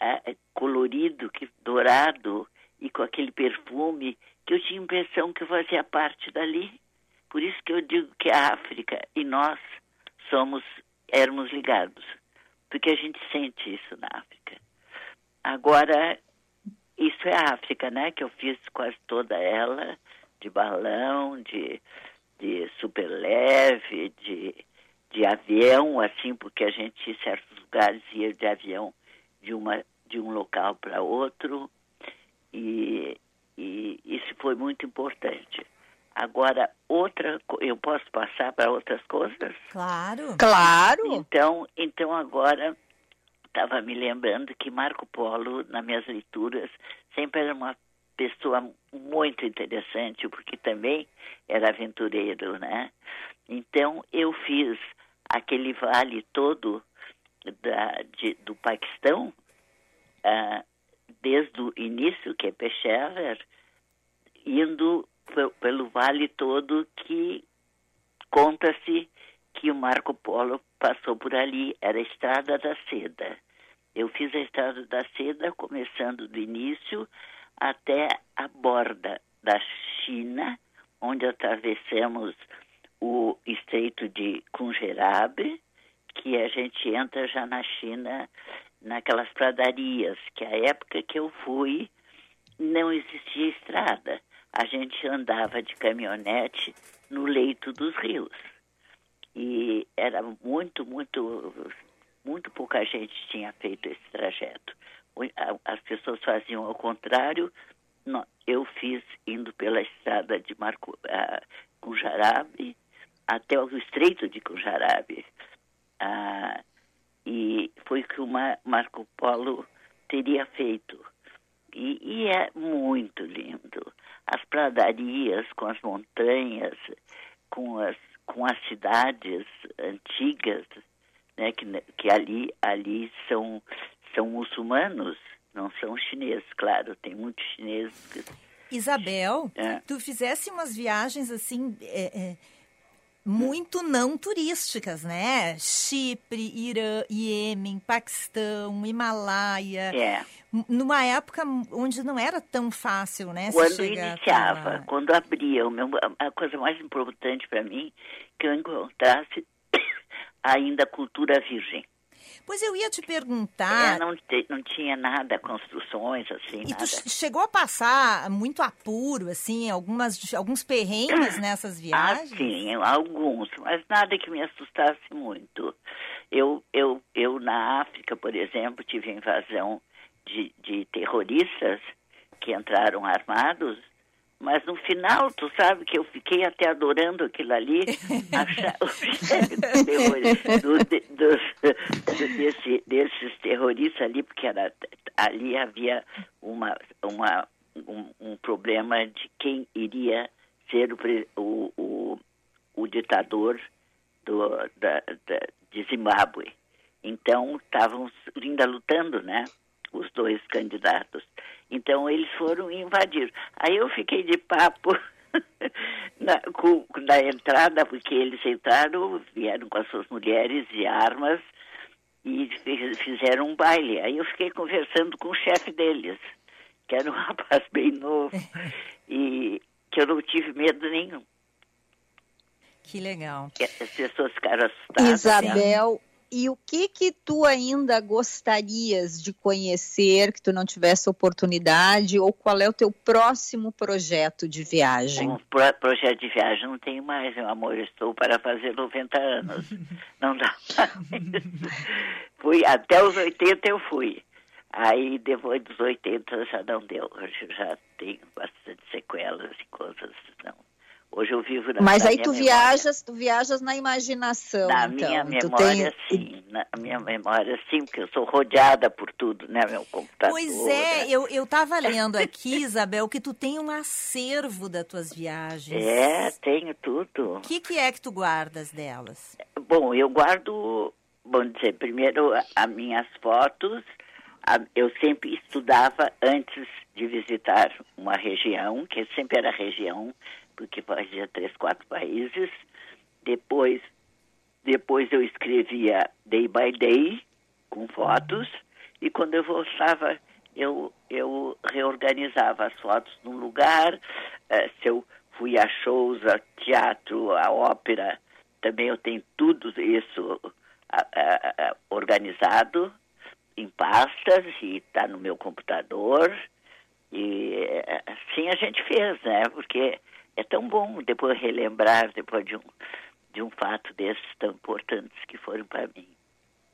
ah, colorido, que, dourado e com aquele perfume, que eu tinha a impressão que eu fazia parte dali. Por isso que eu digo que a África e nós somos, éramos ligados, porque a gente sente isso na África. Agora, isso é a África, né? Que eu fiz quase toda ela, de balão, de, de super leve, de, de avião, assim, porque a gente, em certos lugares, ia de avião de, uma, de um local para outro, e, e isso foi muito importante. Agora, outra, co- eu posso passar para outras coisas? Claro. Claro. Então, então agora estava me lembrando que Marco Polo, nas minhas leituras, sempre era uma pessoa muito interessante, porque também era aventureiro, né? Então, eu fiz aquele vale todo da, de- do Paquistão, ah, desde o início, que é Peshawar, indo pelo vale todo que conta-se que o Marco Polo passou por ali, era a Estrada da Seda. Eu fiz a Estrada da Seda começando do início até a borda da China, onde atravessamos o Estreito de Kunjerab, que a gente entra já na China, naquelas pradarias, que a época que eu fui não existia estrada. A gente andava de caminhonete no leito dos rios. E era muito, muito, muito pouca gente tinha feito esse trajeto. As pessoas faziam ao contrário. Eu fiz indo pela estrada de Marco, ah, Cujarabe até o Estreito de Cujarabe. Ah, e foi o que o Ma- Marco Polo teria feito. E, e é muito lindo. As pradarias com as montanhas, com as, com as cidades antigas, né, que, que ali, ali são, são muçulmanos, não são chineses, claro, tem muitos chineses. que- Isabel, É. tu fizesse umas viagens assim é, é, muito não turísticas, né? Chipre, Irã, Iêmen, Paquistão, Himalaia. É. Numa época onde não era tão fácil, né? Quando iniciava, pra quando abria, o meu- a- a coisa mais importante para mim que eu encontrasse [COUGHS] ainda a cultura virgem. Pois eu ia te perguntar. É, não, te- não tinha nada, construções assim, E tu nada. che- chegou a passar muito apuro, assim, algumas, alguns perrengues [CLEARS THROAT] nessas Ah, viagens? sim, alguns, mas nada que me assustasse muito. Eu, eu, eu na África, por exemplo, tive a invasão de, de terroristas que entraram armados, mas no final, tu sabe que eu fiquei até adorando aquilo ali, [LAUGHS] achar, do- desse- desses terroristas ali, porque era, ali havia uma, uma, um, um problema de quem iria ser o, o, o, o ditador do, da, da- de Zimbábue. Então, estavam ainda lutando, né? Os dois candidatos. Então, eles foram e invadiram. Aí eu fiquei de papo [LAUGHS] na, com, na entrada, porque eles entraram, vieram com as suas mulheres e armas e fi- fizeram um baile. Aí eu fiquei conversando com o chefe deles, que era um [LAUGHS] rapaz bem novo, [LAUGHS] e que eu não tive medo nenhum. Que legal. E As pessoas ficaram assustadas. Isabel, e o que que tu ainda gostarias de conhecer que tu não tivesse oportunidade ou qual é o teu próximo projeto de viagem? Um pro- projeto de viagem não tenho mais, meu amor. eu Estou para fazer 90 anos. [LAUGHS] Não dá mais. fui, até os 80 eu fui. Aí depois dos 80 já não deu. Hoje eu já tenho bastante sequelas e coisas. Não. Hoje eu vivo na Mas aí minha tu memória. viajas, tu viajas na imaginação, Na então. minha memória, tem... sim. Na minha memória, sim, porque eu sou rodeada por tudo, né? Meu computador. Pois é, né? eu, eu tava lendo aqui, Isabel, que tu tem um acervo das tuas viagens. É, tenho tudo. O que, que é que tu guardas delas? Bom, eu guardo, vamos dizer, primeiro a- as minhas fotos. A- eu sempre estudava antes de visitar uma região, que sempre era região, porque fazia três, quatro países. Depois, depois eu escrevia day by day, com fotos, e quando eu voltava, eu, eu reorganizava as fotos num lugar. eh, se eu fui a shows, a teatro, a ópera, também eu tenho tudo isso organizado em pastas e está no meu computador. E eh, assim a gente fez, né? Porque é tão bom depois relembrar, depois de um, de um fato desses tão importantes que foram para mim.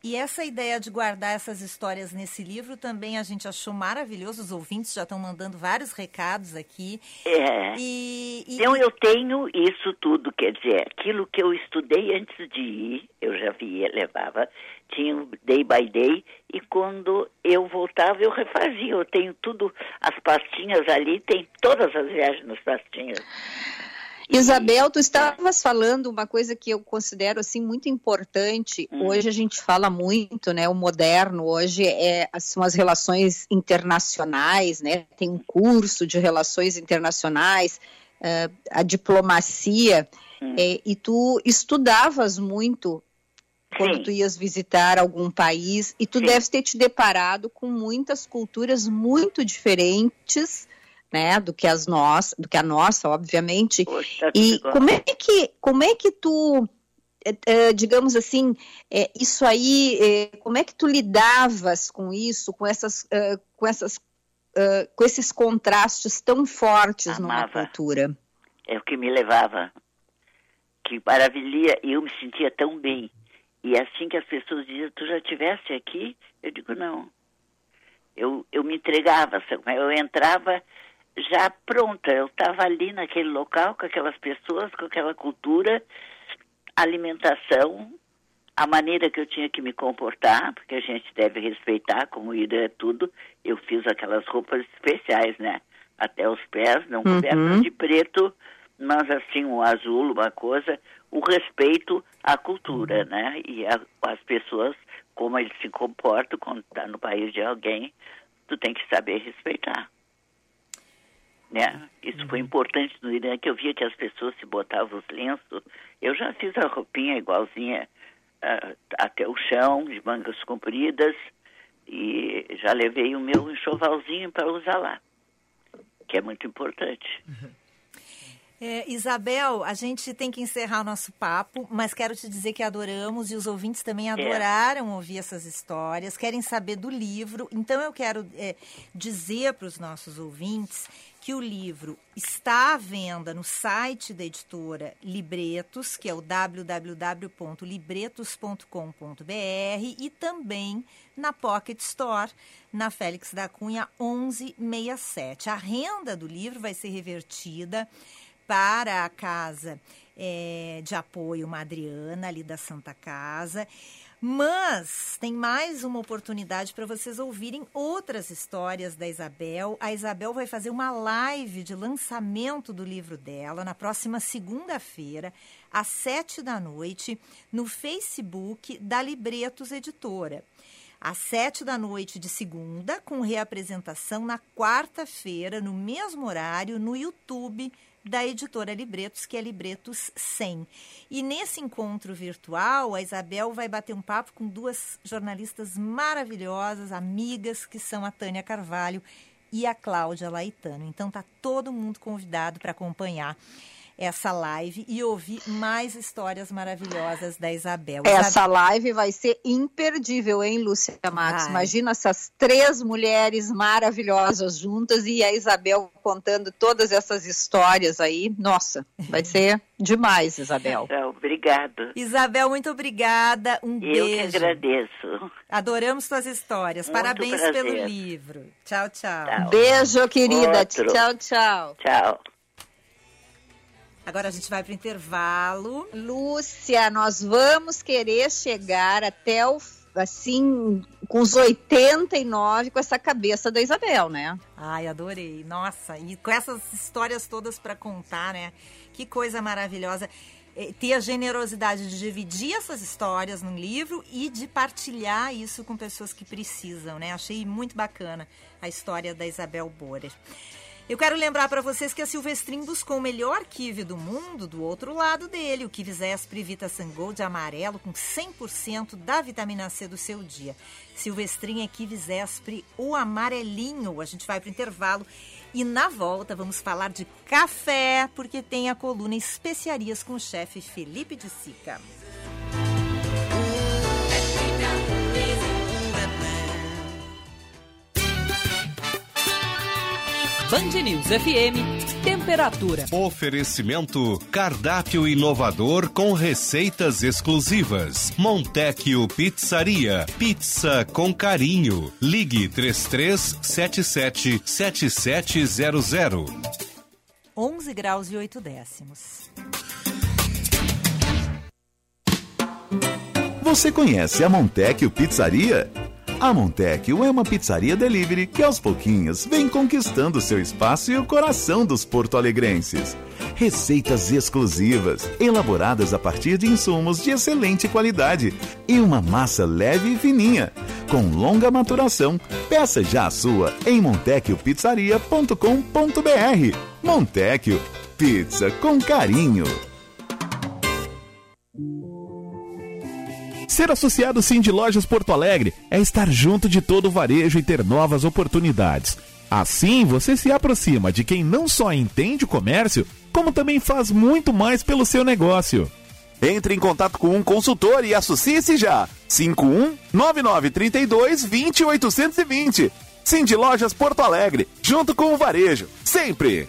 E essa ideia de guardar essas histórias nesse livro também a gente achou maravilhoso. Os ouvintes já estão mandando vários recados aqui. É. E, e- Então eu tenho isso tudo, quer dizer, aquilo que eu estudei antes de ir, eu já via, levava, tinha um day by day, e quando eu voltava eu refazia. Eu tenho tudo, as pastinhas ali, tem todas as viagens nas pastinhas. Isabel, tu estavas falando uma coisa que eu considero assim muito importante. Hum. Hoje a gente fala muito, né? O moderno hoje é são as relações internacionais, né? Tem um curso de relações internacionais, eh, a diplomacia, Hum. eh, e tu estudavas muito quando Sim. tu ias visitar algum país e tu Sim. deves ter te deparado com muitas culturas muito diferentes, né, do que as nossas, do que a nossa, obviamente. Tudo E como é que como é que tu eh, eh, digamos assim, eh, isso aí, como é que tu lidavas com isso, com essas, com essas, com esses contrastes tão fortes numa Amava. cultura? é o que me levava. Que maravilha, e eu me sentia tão bem. E assim que as pessoas diziam, tu já estivesse aqui? Eu digo, não. Eu, eu me entregava, sabe? eu entrava já pronta, eu estava ali naquele local com aquelas pessoas, com aquela cultura, alimentação, a maneira que eu tinha que me comportar, porque a gente deve respeitar, como Irã é tudo, eu fiz aquelas roupas especiais, né? Até os pés, não Uhum. cobertas de preto, mas assim, um azul, uma coisa, o respeito à cultura, né? E a- as pessoas, como eles se comportam quando está no país de alguém, tu tem que saber respeitar. Né? Isso foi importante no Irã, que eu via que as pessoas se botavam os lenços. Eu já fiz a roupinha igualzinha uh, até o chão, de mangas compridas, e já levei o meu enxovalzinho para usar lá, que é muito importante. É, Isabel, a gente tem que encerrar o nosso papo, mas quero te dizer que adoramos e os ouvintes também adoraram é. ouvir essas histórias, querem saber do livro. Então eu quero é, dizer para os nossos ouvintes que o livro está à venda no site da editora Libretos, que é o www.libretos.com.br e também na Pocket Store, na Félix da Cunha 1167. A renda do livro vai ser revertida para a casa é, de apoio Madriana, ali da Santa Casa. Mas tem mais uma oportunidade para vocês ouvirem outras histórias da Isabel. A Isabel vai fazer uma live de lançamento do livro dela na próxima segunda-feira, às sete da noite, no Facebook da Libretos Editora às sete da noite de segunda, com reapresentação na quarta-feira, no mesmo horário, no YouTube da editora Libretos, que é Libretos 100. E nesse encontro virtual, a Isabel vai bater um papo com duas jornalistas maravilhosas, amigas, que são a Tânia Carvalho e a Cláudia Laitano. Então tá todo mundo convidado para acompanhar essa live e ouvir mais histórias maravilhosas da Isabel. Essa live vai ser imperdível, hein, Lúcia Matos? Ai. Imagina essas três mulheres maravilhosas juntas e a Isabel contando todas essas histórias aí. Nossa, vai [LAUGHS] ser demais, Isabel. Obrigada. Isabel, muito obrigada. Um Eu beijo. Eu que agradeço. Adoramos suas histórias. Muito Parabéns prazer. pelo livro. Tchau, tchau. tchau. Beijo, querida. Outro. Tchau, tchau. Tchau. Agora a gente vai para o intervalo. Lúcia, nós vamos querer chegar até o assim, com os 89 com essa cabeça da Isabel, né? Ai, adorei. Nossa, e com essas histórias todas para contar, né? Que coisa maravilhosa ter a generosidade de dividir essas histórias num livro e de partilhar isso com pessoas que precisam, né? Achei muito bacana a história da Isabel Borer. Eu quero lembrar para vocês que a Silvestrin buscou o melhor kiwi do mundo do outro lado dele, o kiwi Zespri Vita Sangol de amarelo com 100% da vitamina C do seu dia. Silvestrin é kiwi Zespri, o amarelinho. A gente vai para o intervalo e na volta vamos falar de café, porque tem a coluna Especiarias com o chefe Felipe de Sica. Band News FM, temperatura. Oferecimento cardápio inovador com receitas exclusivas. Montecchio Pizzaria, pizza com carinho. Ligue 3377 7700. 11 graus e 8 décimos. Você conhece a Montecchio Pizzaria? A Montecchio é uma pizzaria delivery que aos pouquinhos vem conquistando seu espaço e o coração dos porto-alegrenses. Receitas exclusivas, elaboradas a partir de insumos de excelente qualidade e uma massa leve e fininha, com longa maturação. Peça já a sua em montecchiopizzaria.com.br. Montecchio, pizza com carinho. Ser associado Sim de Lojas Porto Alegre é estar junto de todo o varejo e ter novas oportunidades. Assim, você se aproxima de quem não só entende o comércio, como também faz muito mais pelo seu negócio. Entre em contato com um consultor e associe-se já. 51 9932 20820. Sim Lojas Porto Alegre, junto com o varejo, sempre.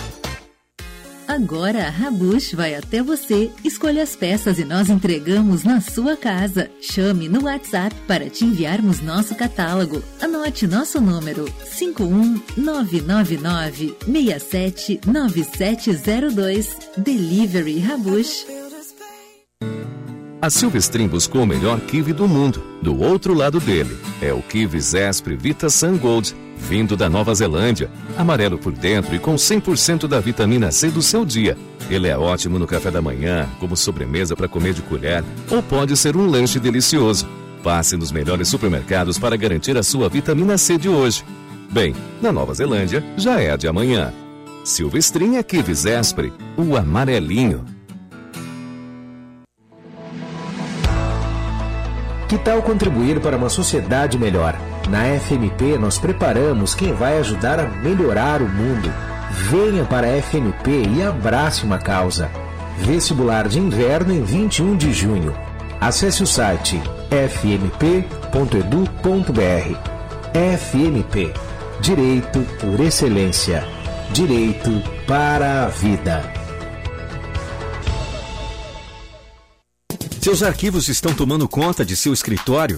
Agora a Rabush vai até você, escolha as peças e nós entregamos na sua casa. Chame no WhatsApp para te enviarmos nosso catálogo. Anote nosso número 51999 679702. Delivery Rabush. A Silvestrin buscou o melhor kiwi do mundo. Do outro lado dele é o kiwi Zespri Vita Sun Gold, vindo da Nova Zelândia. Amarelo por dentro e com 100% da vitamina C do seu dia. Ele é ótimo no café da manhã, como sobremesa para comer de colher, ou pode ser um lanche delicioso. Passe nos melhores supermercados para garantir a sua vitamina C de hoje. Bem, na Nova Zelândia já é a de amanhã. Silvestrin é kiwi Zespri, o amarelinho. Que tal contribuir para uma sociedade melhor? Na FMP, nós preparamos quem vai ajudar a melhorar o mundo. Venha para a FMP e abrace uma causa. Vestibular de Inverno em 21 de junho. Acesse o site fmp.edu.br. FMP Direito por Excelência. Direito para a Vida. Seus arquivos estão tomando conta de seu escritório?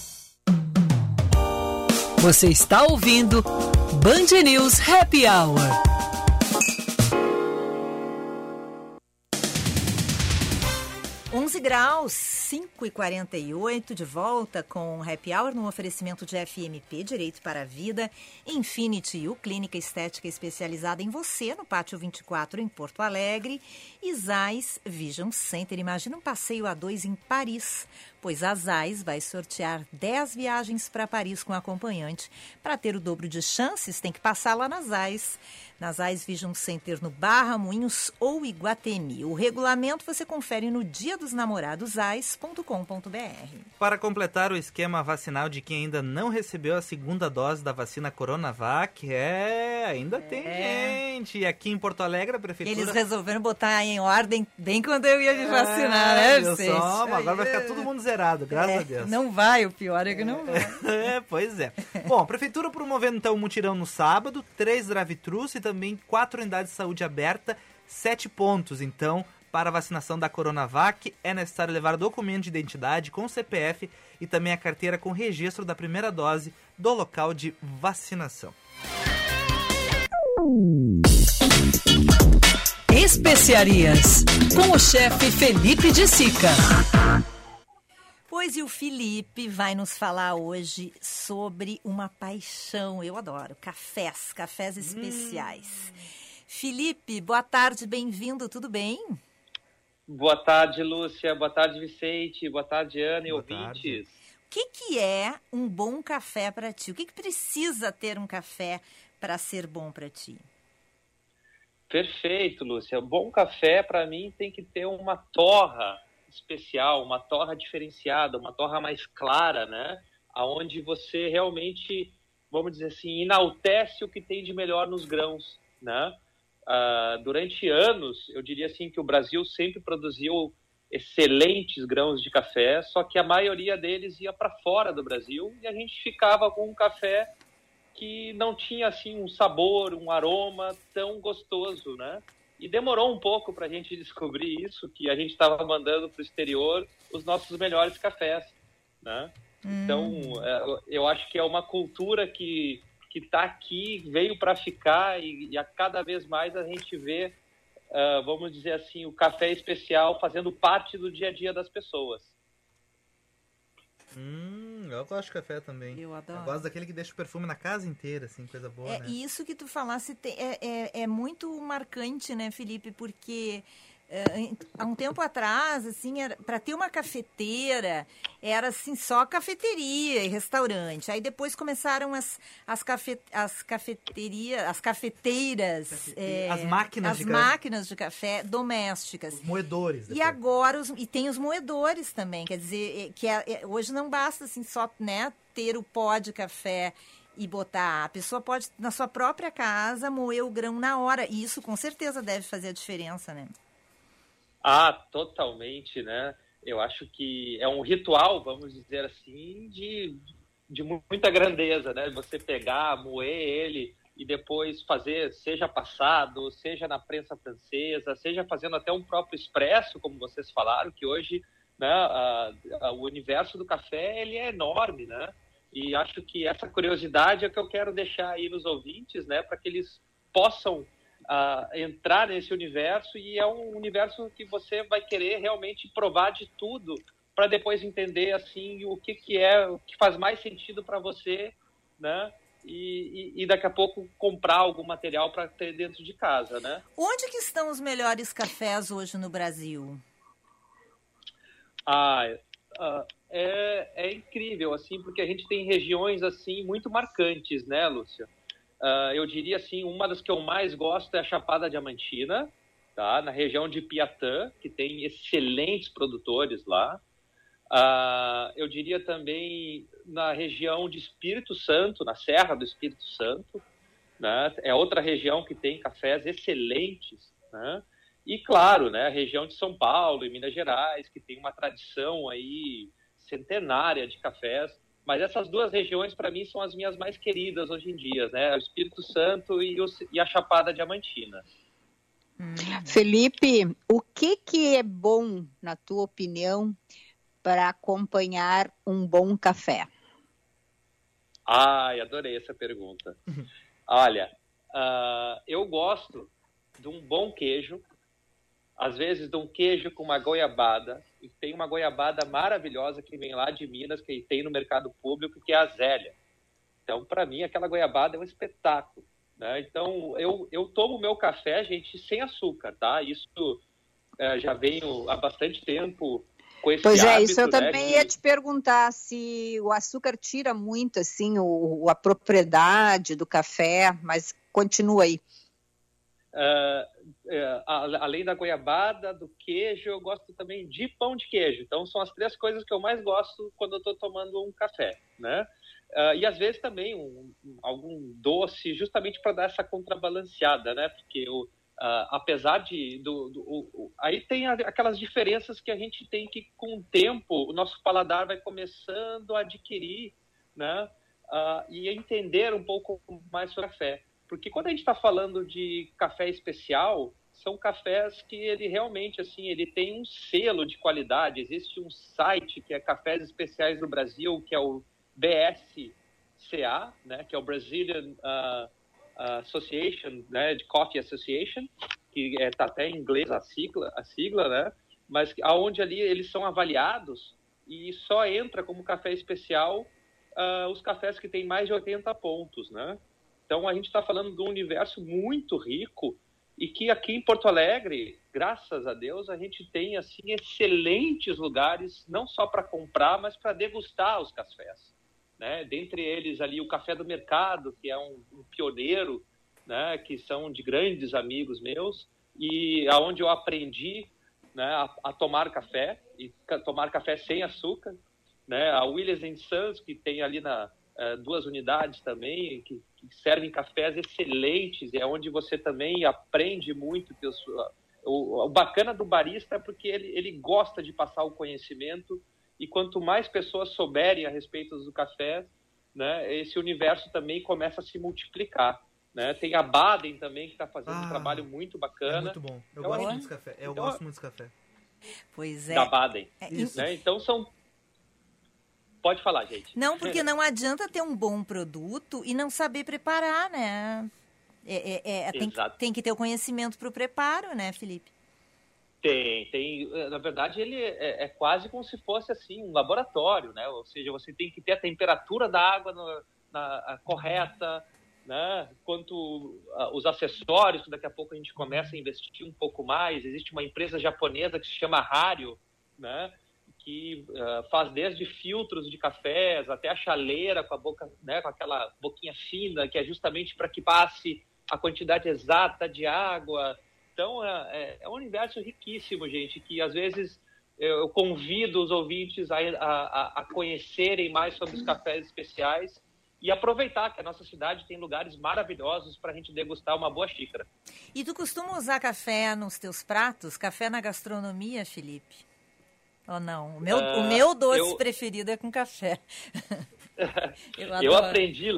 Você está ouvindo Band News Happy Hour. Onze graus, 5 e 48 de volta com Happy Hour no oferecimento de FMP, Direito para a Vida, Infinity U, clínica estética especializada em você, no Pátio 24, em Porto Alegre, e Zais Vision Center. Imagina um passeio a dois em Paris pois a ZAIS vai sortear 10 viagens para Paris com acompanhante. Para ter o dobro de chances, tem que passar lá na ZAIS, na ZAIS Vision Center no Barra, Moinhos ou Iguatemi. O regulamento você confere no dia dos namorados. Para completar o esquema vacinal de quem ainda não recebeu a segunda dose da vacina Coronavac, é, ainda é. tem gente. E aqui em Porto Alegre, a prefeitura... Eles resolveram botar em ordem bem quando eu ia me vacinar, é, né, Vicente? Só, agora vai ficar todo mundo zerado, graças é, a Deus. Não vai, o pior é que não vai. [LAUGHS] é, pois é. Bom, a prefeitura promovendo então um mutirão no sábado, três drive-thrus e também quatro unidades de saúde aberta, sete pontos, então, para a vacinação da Coronavac, é necessário levar documento de identidade com CPF e também a carteira com registro da primeira dose do local de vacinação. Especiarias, com o chefe Felipe de Sica. Pois e o Felipe vai nos falar hoje sobre uma paixão, eu adoro, cafés, cafés especiais. Hum. Felipe, boa tarde, bem-vindo, tudo bem? Boa tarde, Lúcia, boa tarde, Vicente, boa tarde, Ana e boa ouvintes. Tarde. O que, que é um bom café para ti? O que, que precisa ter um café para ser bom para ti? Perfeito, Lúcia. Bom café, para mim, tem que ter uma torra especial, uma torra diferenciada, uma torra mais clara, né? Aonde você realmente, vamos dizer assim, enaltece o que tem de melhor nos grãos, né? Uh, durante anos, eu diria assim que o Brasil sempre produziu excelentes grãos de café, só que a maioria deles ia para fora do Brasil e a gente ficava com um café que não tinha assim um sabor, um aroma tão gostoso, né? E demorou um pouco para a gente descobrir isso, que a gente estava mandando para o exterior os nossos melhores cafés, né? Então, hum. Então, eu acho que é uma cultura que que está aqui, veio para ficar e, e, a cada vez mais a gente vê, uh, vamos dizer assim, o café especial fazendo parte do dia a dia das pessoas. Hum, eu gosto de café também. Eu adoro. Eu gosto daquele que deixa o perfume na casa inteira, assim, coisa boa, é, né? Isso que tu falasse é, é, é muito marcante, né, Felipe? Porque há um tempo atrás, assim, para ter uma cafeteira, era assim só cafeteria e restaurante. Aí depois começaram as, as, cafe, as cafeterias, as cafeteiras, é, as máquinas as de máquinas de café domésticas. Os moedores. E agora os, e tem os moedores também, quer dizer, que é, é, hoje não basta assim só, né, ter o pó de café e botar. A pessoa pode, na sua própria casa, moer o grão na hora. E isso com certeza deve fazer a diferença, né? Ah, totalmente, né? Eu acho que é um ritual, vamos dizer assim, de, de muita grandeza, né? Você pegar, moer ele e depois fazer, seja passado, seja na prensa francesa, seja fazendo até um próprio expresso, como vocês falaram, que hoje né, a, a, o universo do café ele é enorme, né? E acho que essa curiosidade é que eu quero deixar aí nos ouvintes, né, para que eles possam uh, entrar nesse universo e é um universo que você vai querer realmente provar de tudo para depois entender assim o que, que é o que faz mais sentido para você, né? E, e, e, daqui a pouco comprar algum material para ter dentro de casa, né? Onde que estão os melhores cafés hoje no Brasil? Ah, uh, é, é incrível assim, porque a gente tem regiões assim muito marcantes, né, Lúcia? Uh, eu diria assim, uma das que eu mais gosto é a Chapada Diamantina, tá? na região de Piatã, que tem excelentes produtores lá. Uh, eu diria também na região de Espírito Santo, na Serra do Espírito Santo, né? é outra região que tem cafés excelentes. Né? E claro, né, a região de São Paulo e Minas Gerais, que tem uma tradição aí centenária de cafés. Mas essas duas regiões, para mim, são as minhas mais queridas hoje em dia, né? O Espírito Santo e, o, e a Chapada Diamantina. Hum. Felipe, o que, que é bom, na tua opinião, para acompanhar um bom café? Ai, adorei essa pergunta. Olha, uh, eu gosto de um bom queijo, às vezes de um queijo com uma goiabada, e tem uma goiabada maravilhosa que vem lá de Minas, que tem no mercado público, que é a Zélia. Então, para mim, aquela goiabada é um espetáculo. Né? Então, eu, eu tomo meu café, gente, sem açúcar, tá? Isso é, já venho há bastante tempo com esse Pois hábito, é, isso eu né, também de- ia te perguntar se o açúcar tira muito, assim, o, a propriedade do café, mas continua aí. A- além da goiabada, do queijo, eu gosto também de pão de queijo. Então, são as três coisas que eu mais gosto quando eu estou tomando um café, né? Ah, e às vezes também um- um- algum doce, justamente para dar essa contrabalanceada, né? Porque o, ah, apesar de do, do- o- o- aí tem aquelas diferenças que a gente tem que com o tempo o nosso paladar vai começando a adquirir, né? E entender um pouco mais sobre café. Porque quando a gente está falando de café especial, são cafés que ele realmente assim ele tem um selo de qualidade. Existe um site que é Cafés Especiais do Brasil, que é o BSCA, né, que é o Brazilian ah, Association, né, de Coffee Association, que está até em inglês a sigla, a sigla, né, mas aonde ali eles são avaliados e só entra como café especial ah, os cafés que têm mais de 80 pontos, né? Então a gente está falando de um universo muito rico e que aqui em Porto Alegre, graças a Deus, a gente tem assim excelentes lugares não só para comprar, mas para degustar os cafés, né? Dentre eles ali o Café do Mercado, que é um, um pioneiro, né? Que são de grandes amigos meus e aonde eu aprendi, né? A, a tomar café e tomar café sem açúcar, né? A Williams Sons que tem ali na duas unidades também que, que servem cafés excelentes, é onde você também aprende muito. que os- o, o bacana do barista é porque ele, ele gosta de passar o conhecimento e quanto mais pessoas souberem a respeito do café, né, esse universo também começa a se multiplicar. Né? Tem a Baden também que está fazendo um Ah, trabalho muito É bacana. muito bom. Eu Então, gosto a muito café. Eu então, gosto muito desse café. Pois é. da Baden. É, Isso, né? Então são. Pode falar, gente. Não, porque não adianta ter um bom produto e não saber preparar, né? É, é- é- tem, que- tem que ter o conhecimento para o preparo, né, Felipe? Tem, tem. eh, Na verdade, ele é, é quase como se fosse assim um laboratório, né? Ou seja, você tem que ter a temperatura da água no- na, a correta, né? quanto uh, os acessórios, que daqui a pouco a gente começa a investir um pouco mais. Existe uma empresa japonesa que se chama Hario, né? Que uh, faz desde filtros de cafés até a chaleira com a boca, né? com aquela boquinha fina, que é justamente para que passe a quantidade exata de água. Então, é, é um universo riquíssimo, gente, que às vezes eu convido os ouvintes a, a, a conhecerem mais sobre os cafés especiais e aproveitar que a nossa cidade tem lugares maravilhosos para a gente degustar uma boa xícara. E tu costuma usar café nos teus pratos? Café na gastronomia, Felipe? Ou não? O meu, o meu doce eu... preferido é com café. [LAUGHS] eu, eu, aprendi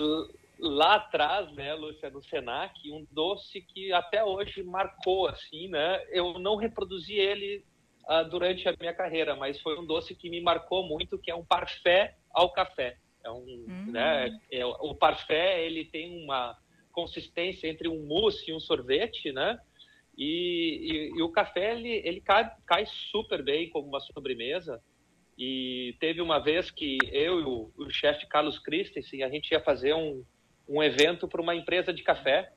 lá atrás, né, Lúcia, no Senac, um doce que até hoje marcou, assim, né? Eu não reproduzi ele uh, durante a minha carreira, mas foi um doce que me marcou muito, que é um parfait ao café. É um, hum. né, é, o parfait ele tem uma consistência entre um mousse e um sorvete, né? E, e, e o café ele, ele cai, cai, super bem como uma sobremesa. E teve uma vez que eu e o, o chefe Carlos Christensen a gente ia fazer um, um evento para uma empresa de café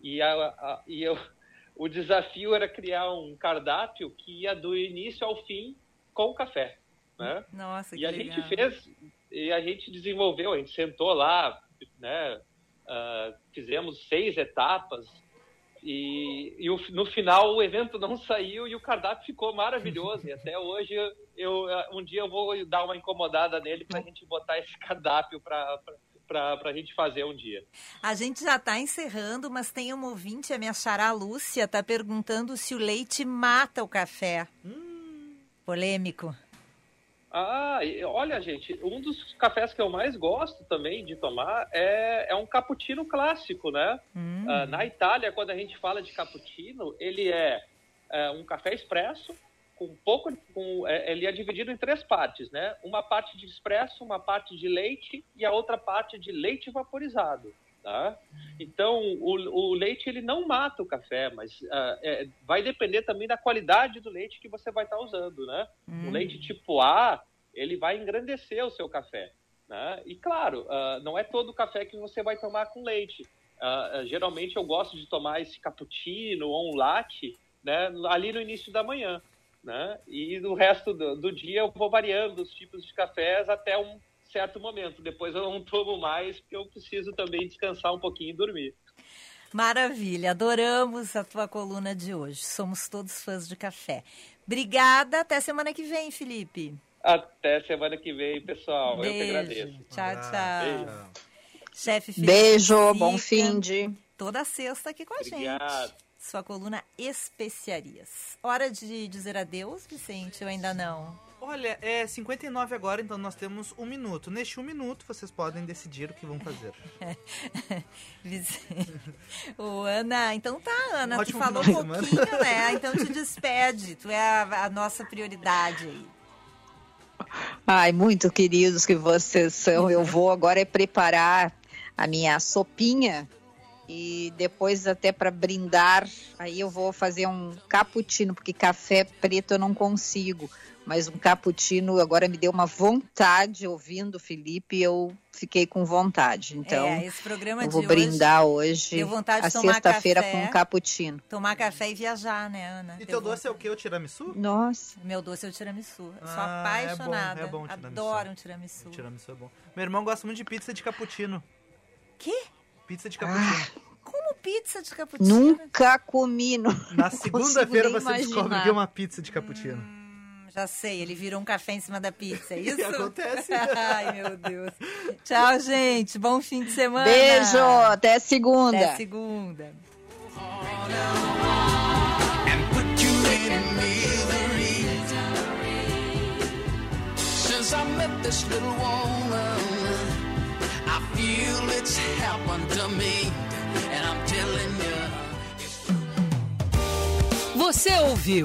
e, a, a, e eu, [LAUGHS] o desafio era criar um cardápio que ia do início ao fim com o café. Né? Nossa, e a legal. gente fez e a gente desenvolveu, a gente sentou lá, né, uh, fizemos seis etapas e, e o, no final o evento não [LAUGHS] saiu e o cardápio ficou maravilhoso. E até hoje eu, eu um dia eu vou dar uma incomodada nele para a gente botar esse cardápio para para a gente fazer um dia. A gente já está encerrando, mas tem uma ouvinte, a minha xará Lúcia, está perguntando se o leite mata o café. Hum. Polêmico. Ah, olha, gente, um dos cafés que eu mais gosto também de tomar é, é um cappuccino clássico, né? Hum. Uh, na Itália, quando a gente fala de cappuccino, ele é, é um café expresso com pouco, com, é, ele é dividido em três partes, né? Uma parte de expresso, uma parte de leite e a outra parte de leite vaporizado. Tá? Então, o, o, leite ele não mata o café, mas uh, é, vai depender também da qualidade do leite que você vai estar tá usando, né? Hum. O leite tipo A, ele vai engrandecer o seu café, né? E claro, uh, não é todo café que você vai tomar com leite. Uh, geralmente eu gosto de tomar esse cappuccino ou um latte, né? Ali no início da manhã, né? E no resto do, do dia eu vou variando os tipos de cafés até um certo momento. Depois eu não tomo mais, porque eu preciso também descansar um pouquinho e dormir. Maravilha, adoramos a tua coluna de hoje. Somos todos fãs de café. Obrigada, até semana que vem, Felipe. Até semana que vem, pessoal. Beijo. Eu que agradeço. Tchau, tchau. Beijo. Chefe Felipe. Beijo, bom fim de. Toda sexta aqui com a Obrigado. gente. Sua coluna Especiarias. Hora de dizer adeus, Vicente, ou ainda não? Olha, é 59 agora, então nós temos um minuto. Neste um minuto, vocês podem decidir o que vão fazer. [LAUGHS] [LAUGHS] Ô, Ana, então tá, Ana, Ótimo tu falou um pouquinho, semana. né? Então te despede, tu é a, a nossa prioridade aí. Ai, muito queridos que vocês são. Eu vou agora é preparar a minha sopinha e depois até para brindar, aí eu vou fazer um cappuccino, porque café preto eu não consigo, mas um cappuccino agora me deu uma vontade ouvindo o Felipe, eu fiquei com vontade. Então, é, esse programa eu vou de brindar hoje, deu vontade a de tomar sexta-feira com um cappuccino. Tomar café e viajar, né, Ana? E Deu teu doce é o quê? O tiramisu? Nossa. Meu doce é o tiramisu. Eu sou Ah, apaixonada. É bom, é bom o tiramisu. Adoro um tiramisu. O tiramisu é bom. Meu irmão gosta muito de pizza de cappuccino. Quê? Pizza de cappuccino. Como pizza de cappuccino? Nunca comi. Não, Na [LAUGHS] segunda-feira você nem descobre imaginar. que é uma pizza de cappuccino. Hum, Já sei, ele virou um café em cima da pizza, é [LAUGHS] isso? Acontece. [LAUGHS] Ai, meu Deus. Tchau, gente. Bom fim de semana. Beijo, até segunda. Até segunda. Since I met this little woman, I feel it's happened to me, and I'm telling you. Você ouviu